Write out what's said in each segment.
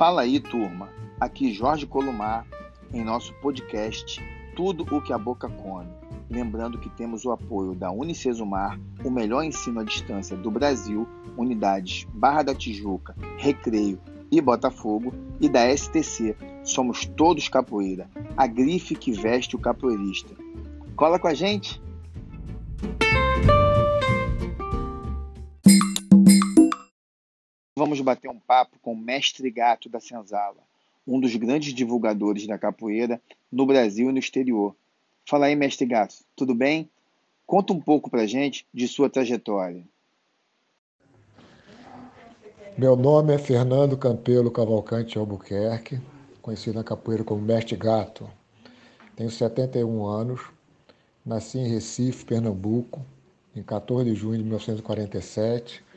Fala aí, turma. Aqui Jorge Colomar em nosso podcast Tudo o que a Boca Come. Lembrando que temos o apoio da Unicesumar, o melhor ensino à distância do Brasil, unidades Barra da Tijuca, Recreio e Botafogo, e da STC, Somos Todos Capoeira, a grife que veste o capoeirista. Cola com a gente! Vamos bater um papo com o mestre Gato da Senzala, um dos grandes divulgadores da capoeira no Brasil e no exterior. Fala aí, mestre Gato, tudo bem? Conta um pouco pra gente de sua trajetória. Meu nome é Fernando Campelo Cavalcante Albuquerque, conhecido na capoeira como Mestre Gato. Tenho 71 anos, nasci em Recife, Pernambuco, em 14 de junho de 1947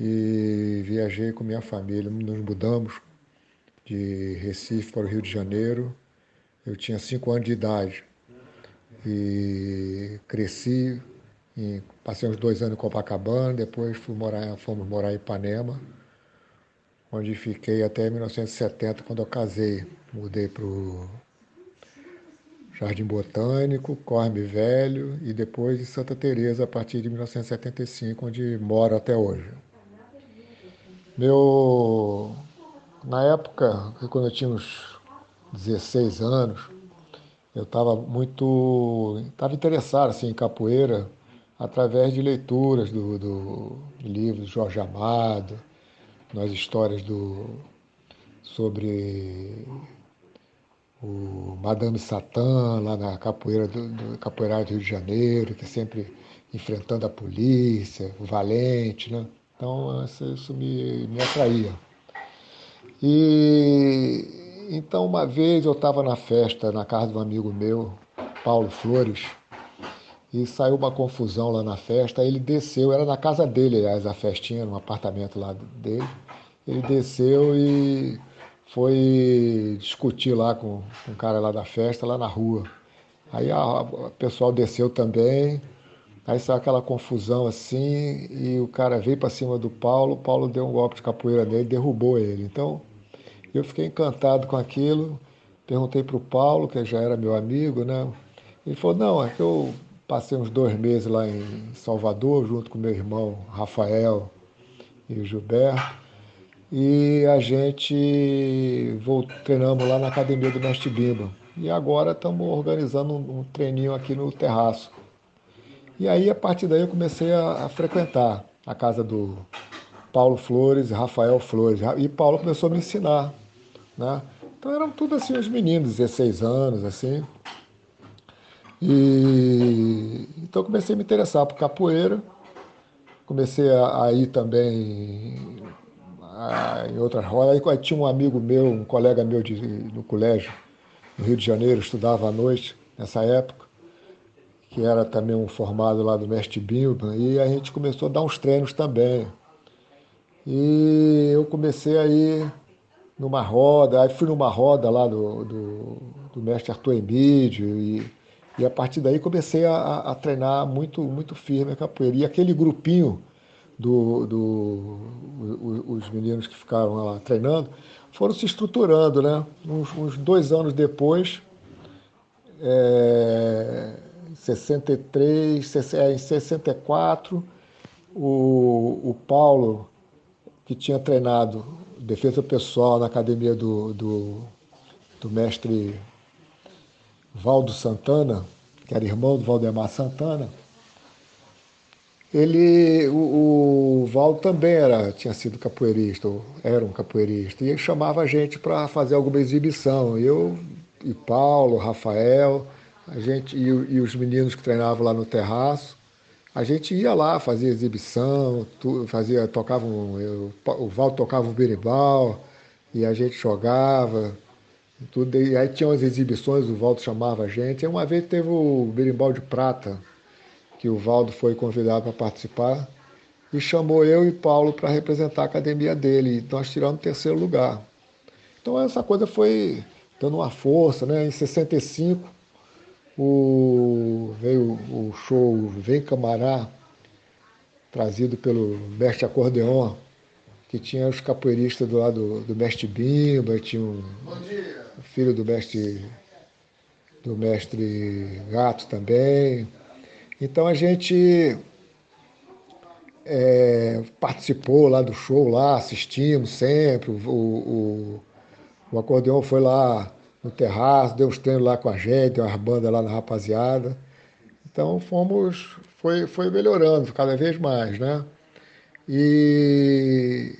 e viajei com minha família. Nos mudamos de Recife para o Rio de Janeiro. Eu tinha 5 anos de idade e cresci, passei uns dois anos em Copacabana, depois morar, fomos morar em Ipanema onde fiquei até 1970, quando eu casei. Mudei para o Jardim Botânico, Corme Velho e depois em Santa Teresa a partir de 1975, onde moro até hoje. Meu na época, quando eu tinha uns 16 anos, eu estava muito estava interessado assim, em capoeira através de leituras do, do livro de Jorge Amado, nas histórias do, sobre o Madame Satã, lá na capoeira do, do Capoeirado do Rio de Janeiro, que é sempre enfrentando a polícia, o valente, né? Então isso me, me atraía. E então uma vez eu estava na festa na casa de um amigo meu, Paulo Flores, e saiu uma confusão lá na festa. Ele desceu, era na casa dele, aliás, a festinha, no apartamento lá dele. Ele desceu e foi discutir lá com, o cara lá da festa, lá na rua. Aí o pessoal desceu também, aí saiu aquela confusão assim, e o cara veio para cima do Paulo, o Paulo deu um golpe de capoeira nele, derrubou ele. Então eu fiquei encantado com aquilo, perguntei para o Paulo, que já era meu amigo, né? Ele falou, não, é que eu Passei uns dois meses lá em Salvador, junto com meu irmão Rafael e o Gilberto. E a gente voltou, treinamos lá na academia do Mestre Bimba. E agora estamos organizando um, um treininho aqui no terraço. E aí, a partir daí, eu comecei a, a frequentar a casa do Paulo Flores Rafael Flores. E Paulo começou a me ensinar. Né? Então eram tudo assim, os meninos, 16 anos, assim. E então comecei a me interessar por capoeira, comecei a, a ir também a, em outras rodas. Aí tinha um amigo meu, um colega meu de, no colégio, no Rio de Janeiro, estudava à noite nessa época, que era também um formado lá do Mestre Bimba, e a gente começou a dar uns treinos também. E eu comecei a ir numa roda, aí fui numa roda lá do, do, do mestre Arthur Emídio e e a partir daí comecei a, a treinar muito, muito firme a capoeira. E aquele grupinho do, do os meninos que ficaram lá treinando foram se estruturando, né? Uns, uns dois anos depois, é, 63, é, em 64, o, o Paulo, que tinha treinado defesa pessoal na academia do, do, do mestre Valdo Santana, que era irmão do Valdemar Santana, ele, o, o Valdo também era, tinha sido capoeirista, era um capoeirista, e ele chamava a gente para fazer alguma exibição. Eu e Paulo, Rafael, a gente e, e, os meninos que treinavam lá no terraço, a gente ia lá, fazia exibição, tu, fazia, tocava um, eu, o Valdo tocava um berimbau, e a gente jogava, tudo, e aí tinha umas exibições, o Valdo chamava a gente. E uma vez teve o Berimbau de Prata, que o Valdo foi convidado para participar, e chamou eu e Paulo para representar a academia dele. E nós tiramos terceiro lugar. Então essa coisa foi dando uma força, né? Em 65 o, veio o show Vem Camará, trazido pelo mestre acordeon, que tinha os capoeiristas do lado do mestre Bimba, tinha um filho do mestre do mestre Gato também. Então a gente é, participou lá do show, lá assistimos sempre. O, o, o acordeão foi lá no terraço, deu uns treinos lá com a gente, deu umas bandas lá na rapaziada. Então fomos, foi, foi melhorando cada vez mais, né? E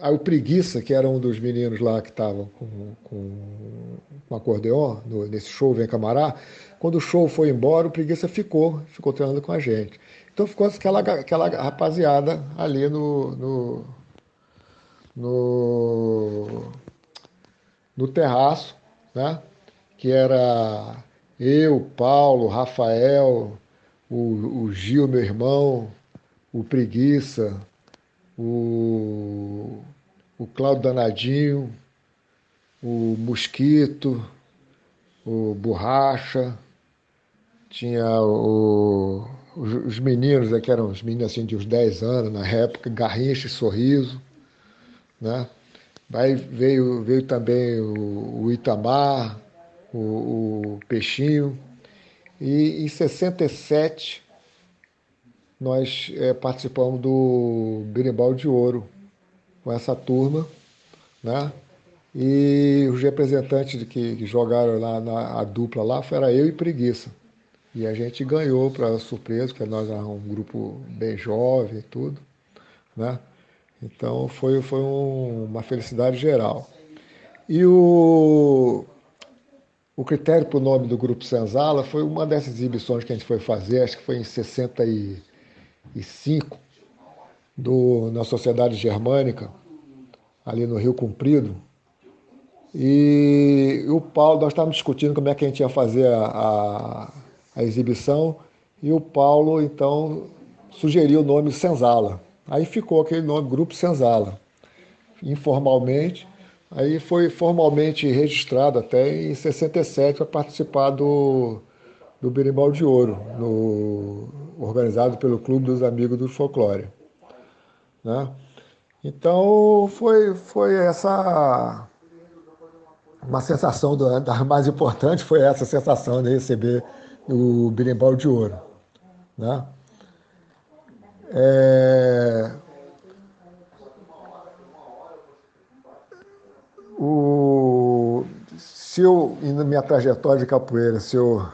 aí o Preguiça, que era um dos meninos lá que estavam com, com, com acordeon no, nesse show Vem Camará, quando o show foi embora, o Preguiça ficou, ficou treinando com a gente. Então ficou aquela, aquela rapaziada ali no, no, no, no terraço, né? que era eu, Paulo, Rafael, o, o Gil, meu irmão, o Preguiça, o, o Cláudio Danadinho, o Mosquito, o Borracha, tinha o os, meninos, né, que eram os meninos assim, de uns 10 anos na época, Garrincha e Sorriso. Né? Aí veio, veio também o, o Itamar, o, o, Peixinho. E em 67 nós é, participamos do Berimbau de Ouro com essa turma. Né? E os representantes que, que jogaram lá na a dupla lá era eu e Preguiça. E a gente ganhou, para surpresa, porque nós éramos um grupo bem jovem e tudo, né? Então foi, foi um, uma felicidade geral. E o, o critério para o nome do Grupo Senzala foi uma dessas exibições que a gente foi fazer, acho que foi em 65, do, na Sociedade Germânica, ali no Rio Comprido. E o Paulo, nós estávamos discutindo como é que a gente ia fazer a, a a exibição e o Paulo então sugeriu o nome Senzala. Aí ficou aquele nome, Grupo Senzala. Informalmente, aí foi formalmente registrado até em 67 para participar do, do Berimbau de Ouro, no, organizado pelo Clube dos Amigos do Folclore. Né? Então foi, foi essa uma sensação do, da mais importante foi essa sensação de receber o berimbau de ouro. Né? É... O... Se eu, na minha trajetória de capoeira, se eu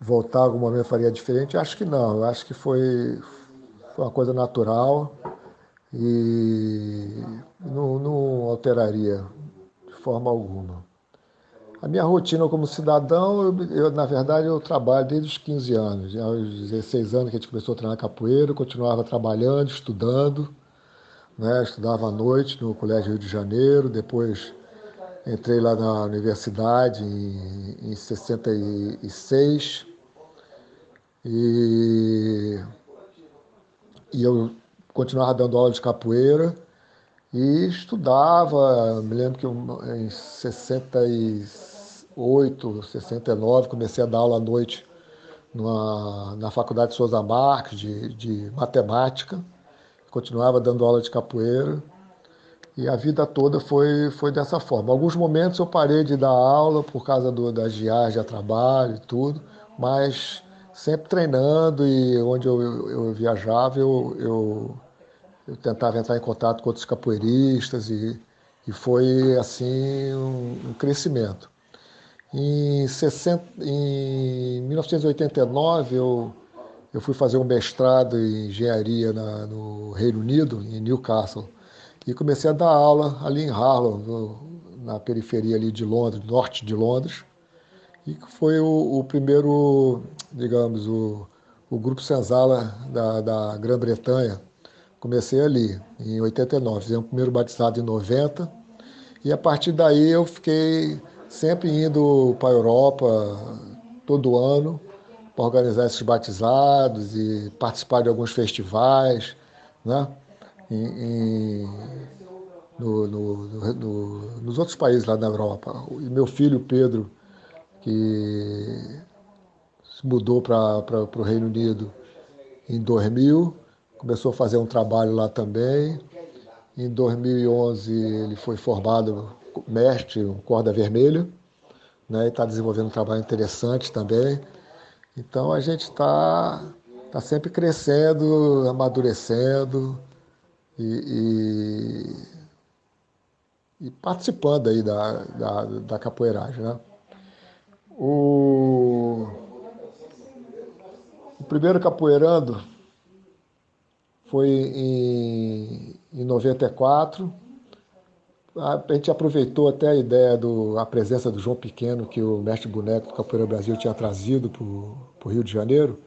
voltar algum momento faria diferente, acho que não. Acho que foi, foi uma coisa natural e não, não alteraria de forma alguma. A minha rotina como cidadão, eu, eu, na verdade, eu trabalho desde os 15 anos. Aos 16 anos que a gente começou a treinar capoeira, eu continuava trabalhando, estudando. Né? Estudava à noite no Colégio Rio de Janeiro, depois entrei lá na universidade em, em 66. E, e eu continuava dando aula de capoeira e estudava. Me lembro que em 66 68, 69, comecei a dar aula à noite numa, na Faculdade Souza Marques de, de matemática, continuava dando aula de capoeira e a vida toda foi, foi dessa forma. Alguns momentos eu parei de dar aula por causa do, das viagens a trabalho e tudo, mas sempre treinando e onde eu, eu, eu viajava eu, eu, eu, tentava entrar em contato com outros capoeiristas e, e foi assim um, um crescimento. Em, 60, em 1989, eu, eu fui fazer um mestrado em engenharia na, no Reino Unido, em Newcastle, e comecei a dar aula ali em Harlow, no, na periferia ali de Londres, norte de Londres, e foi o, o primeiro, digamos, o, o grupo Senzala da, da Grã-Bretanha. Comecei ali, em 89, fizemos o primeiro batizado em 90, e a partir daí eu fiquei sempre indo para a Europa todo ano para organizar esses batizados e participar de alguns festivais, né? Em, em, no, no, no, nos outros países lá na Europa. E meu filho Pedro, que se mudou para o Reino Unido em 2000, começou a fazer um trabalho lá também. Em 2011 ele foi formado mestre, um corda vermelha, né? E está desenvolvendo um trabalho interessante também. Então a gente está tá sempre crescendo, amadurecendo e, e, e participando aí da, da, da capoeiragem, né? O, o primeiro capoeirando foi em, em 94. A, gente aproveitou até a ideia da presença do João Pequeno, que o mestre boneco do Capoeira Brasil tinha trazido para o Rio de Janeiro,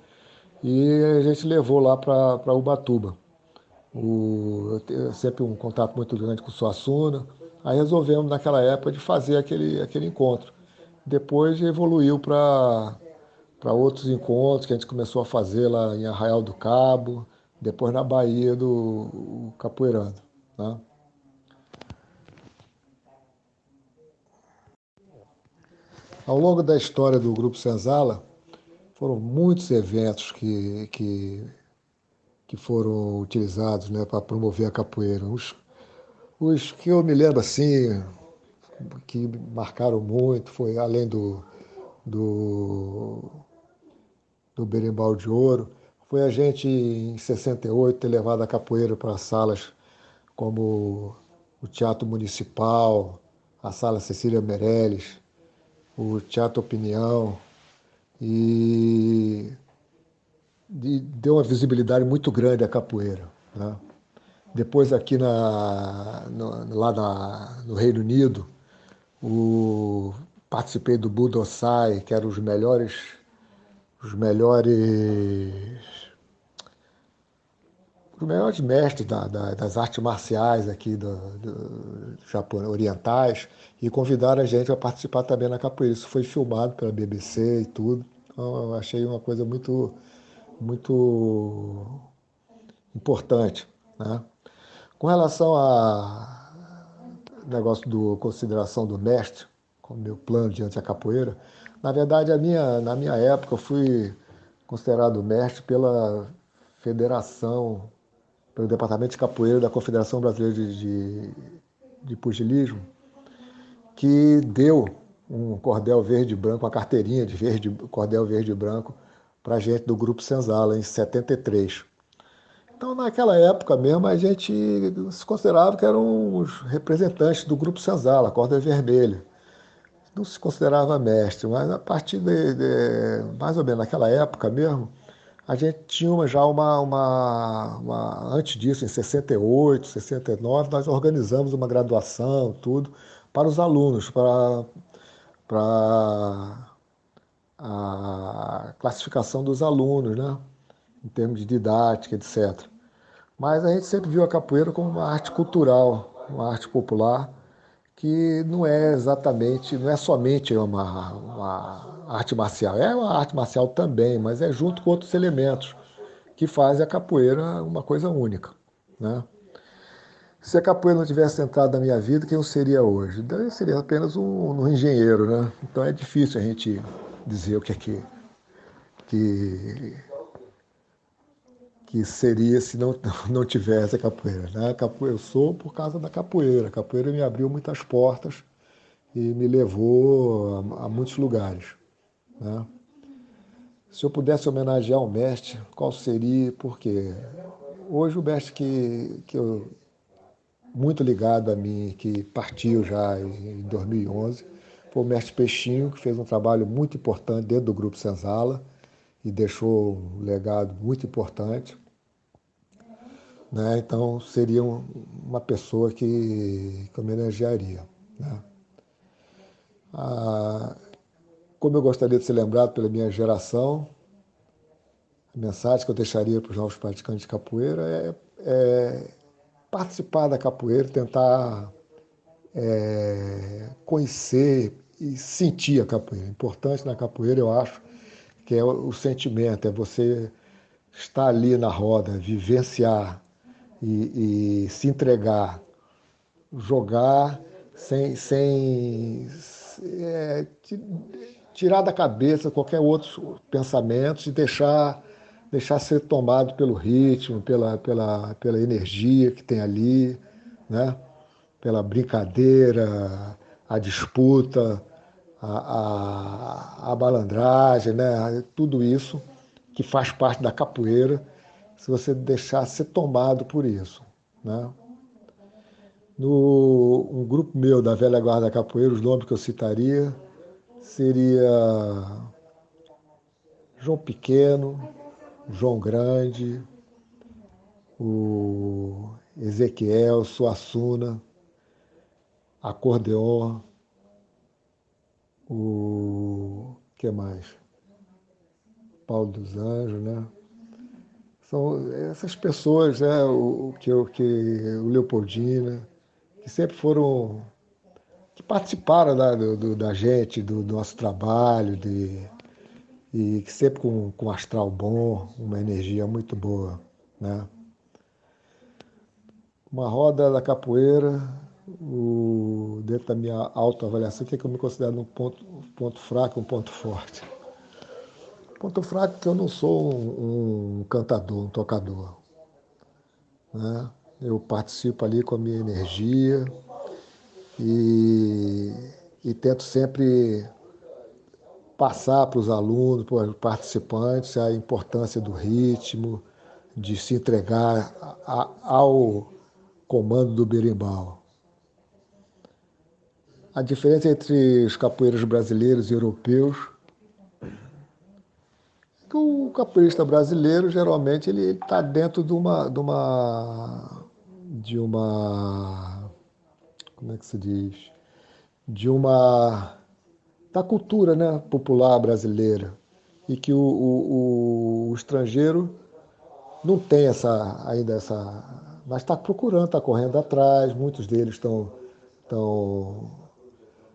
e a gente levou lá para Ubatuba. O, eu sempre um contato muito grande com o Suassuna. Aí resolvemos, naquela época, de fazer aquele, aquele encontro. Depois evoluiu para outros encontros que a gente começou a fazer lá em Arraial do Cabo, depois na Bahia do Capoeirando. Né? Ao longo da história do Grupo Senzala, foram muitos eventos que, que, que foram utilizados né, para promover a capoeira. Os, os que eu me lembro assim, que marcaram muito, foi além do, do, do Berimbau de Ouro, foi a gente, em 68, ter levado a capoeira para salas como o Teatro Municipal, a Sala Cecília Meirelles, o Teatro Opinião, e deu uma visibilidade muito grande à capoeira. Né? Depois aqui na, no, lá na, no Reino Unido, o, participei do Budosai, que eram os melhores, os melhores os melhores mestres da, da, das artes marciais aqui do, do, Japão, orientais, e convidaram a gente a participar também na capoeira. Isso foi filmado pela BBC e tudo. Então, eu achei uma coisa muito, muito importante. Né? Com relação ao negócio do consideração do mestre, como meu plano diante da capoeira, na verdade, a minha, na minha época, eu fui considerado mestre pela Federação pelo Departamento de Capoeira da Confederação Brasileira de, de, de Pugilismo, que deu um cordel verde e branco, uma carteirinha de verde, cordel verde e branco para gente do Grupo Senzala, em 73. Então, naquela época mesmo, a gente se considerava que eram os representantes do Grupo Senzala, Corda Vermelha. Não se considerava mestre, mas a partir de, de mais ou menos naquela época mesmo, a gente tinha já uma, uma, uma, Antes disso, em 68, 69, nós organizamos uma graduação, tudo, para os alunos, para, para a classificação dos alunos, né? em termos de didática, etc. Mas a gente sempre viu a capoeira como uma arte cultural, uma arte popular, que não é exatamente, não é somente uma, uma arte marcial. É uma arte marcial também, mas é junto com outros elementos que fazem a capoeira uma coisa única. Né? Se a capoeira não tivesse entrado na minha vida, quem eu seria hoje? Eu seria apenas um, um engenheiro, né? Então é difícil a gente dizer o que é que, que, que seria se não, não tivesse a capoeira. Né? Eu sou por causa da capoeira. A capoeira me abriu muitas portas e me levou a, a muitos lugares. Né? Se eu pudesse homenagear um mestre, qual seria? Porque hoje o mestre que, que eu muito ligado a mim, que partiu já em 2011, foi o mestre Peixinho, que fez um trabalho muito importante dentro do Grupo Senzala e deixou um legado muito importante. Né? Então, seria uma pessoa que, que homenagearia. Né? Ah, como eu gostaria de ser lembrado pela minha geração, a mensagem que eu deixaria para os novos praticantes de capoeira é, é participar da capoeira, tentar é, conhecer e sentir a capoeira. Importante na capoeira, eu acho, que é o sentimento, é você estar ali na roda, vivenciar e, e se entregar, jogar sem, sem é, tirar da cabeça qualquer outro pensamento e deixar, deixar ser tomado pelo ritmo, pela, pela, pela energia que tem ali, né? pela brincadeira, a disputa, a, a, a balandragem, né? tudo isso que faz parte da capoeira, se você deixar ser tomado por isso. Né? No um grupo meu da velha guarda capoeira, os nomes que eu citaria seria João Pequeno, João Grande, o Ezequiel, Suassuna, acordeon, o que mais? Paulo dos Anjos, né? São essas pessoas, né? O, que, o, que, o Leopoldina, que sempre foram, que participaram da, do, da gente, do, do nosso trabalho, de, e que sempre com, com astral bom, uma energia muito boa, né? Uma roda da capoeira, o, dentro da minha autoavaliação, o que, é que eu me considero um ponto, ponto fraco um ponto forte? Ponto fraco é que eu não sou um, um cantador, um tocador. Né? Eu participo ali com a minha energia e, e tento sempre passar para os alunos, para os participantes, a importância do ritmo, de se entregar a, ao comando do berimbau. A diferença entre os capoeiros brasileiros e europeus que o capoeirista brasileiro geralmente ele está dentro de uma, de uma de uma como é que se diz? De uma da cultura né, popular brasileira. E que o, o, o estrangeiro não tem essa ainda essa mas está procurando está correndo atrás. Muitos deles estão estão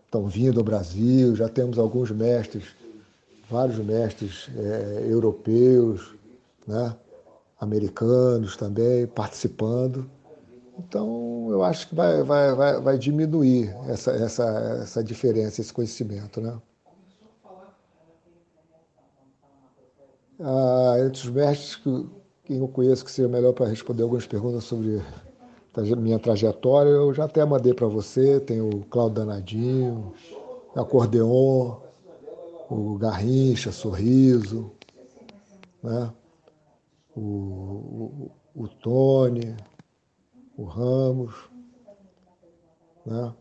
estão vindo ao Brasil. Já temos alguns mestres vários mestres é, europeus né americanos também participando então, eu acho que vai, vai, vai, vai diminuir essa, essa, essa diferença, esse conhecimento. Né? Ah, entre os mestres que, que eu conheço que seria melhor para responder algumas perguntas sobre minha trajetória, eu já até mandei para você, tem o Cláudio Danadinho, acordeon, o Garrincha, Sorriso, né? o, o, o Tony, o Ramos, né?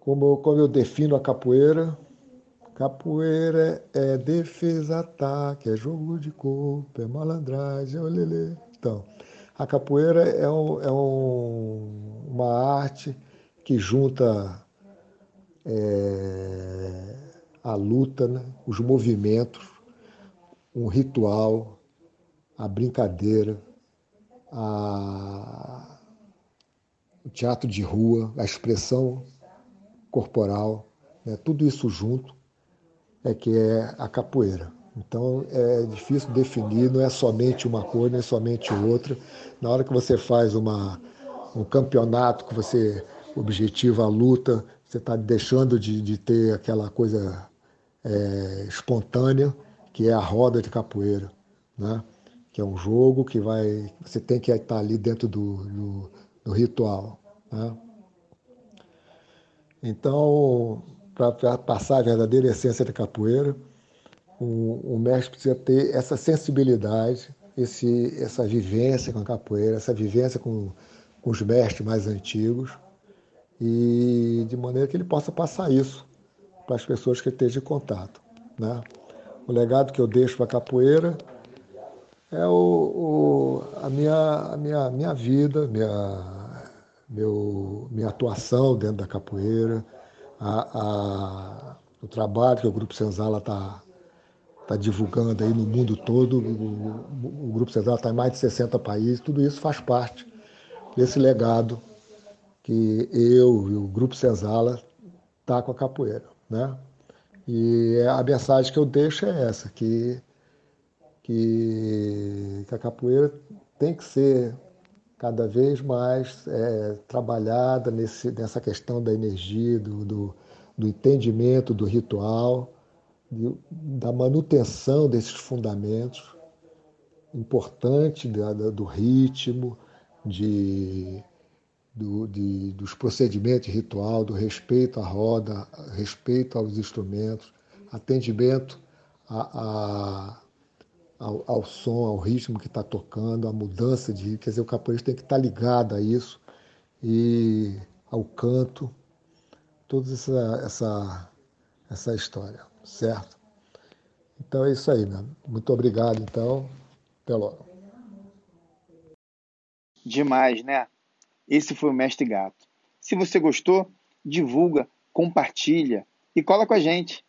Como, como eu defino a capoeira, capoeira é defesa-ataque, é jogo de corpo, é malandragem, é olelê. Então, a capoeira é, um, é um, uma arte que junta é, a luta, né? os movimentos, um ritual, a brincadeira, a, o teatro de rua, a expressão corporal, né, tudo isso junto é que é a capoeira. Então é difícil definir, não é somente uma cor, não é somente outra. Na hora que você faz uma, um campeonato, que você objetiva a luta, você está deixando de, de, ter aquela coisa é, espontânea, que é a roda de capoeira. Né? que é um jogo que vai. Você tem que estar ali dentro do, do, do ritual. Né? Então, para passar a verdadeira essência da capoeira, o, o, mestre precisa ter essa sensibilidade, esse, essa vivência com a capoeira, essa vivência com, com os mestres mais antigos, e de maneira que ele possa passar isso para as pessoas que estejam em contato. Né? O legado que eu deixo para a capoeira é o, o, a, minha, a minha, minha vida, minha, meu, minha atuação dentro da capoeira, a, a, o trabalho que o Grupo Senzala está tá divulgando aí no mundo todo. O, o Grupo Senzala está em mais de 60 países, tudo isso faz parte desse legado que eu e o Grupo Senzala tá com a capoeira, né? E a mensagem que eu deixo é essa, que que, que a capoeira tem que ser cada vez mais é, trabalhada nesse, nessa questão da energia, do, do, do entendimento do ritual, de, da manutenção desses fundamentos importante da, do ritmo, de, do, de, dos procedimentos de ritual, do respeito à roda, respeito aos instrumentos, atendimento a, a, ao, ao, som, ao ritmo que está tocando, a mudança de. Quer dizer, o capoeirista tem que estar tá ligado a isso e ao canto, toda essa, essa, essa história, certo? Então é isso aí, né? Muito obrigado, então. Até logo. Demais, né? Esse foi o Mestre Gato. Se você gostou, divulga, compartilha e cola com a gente.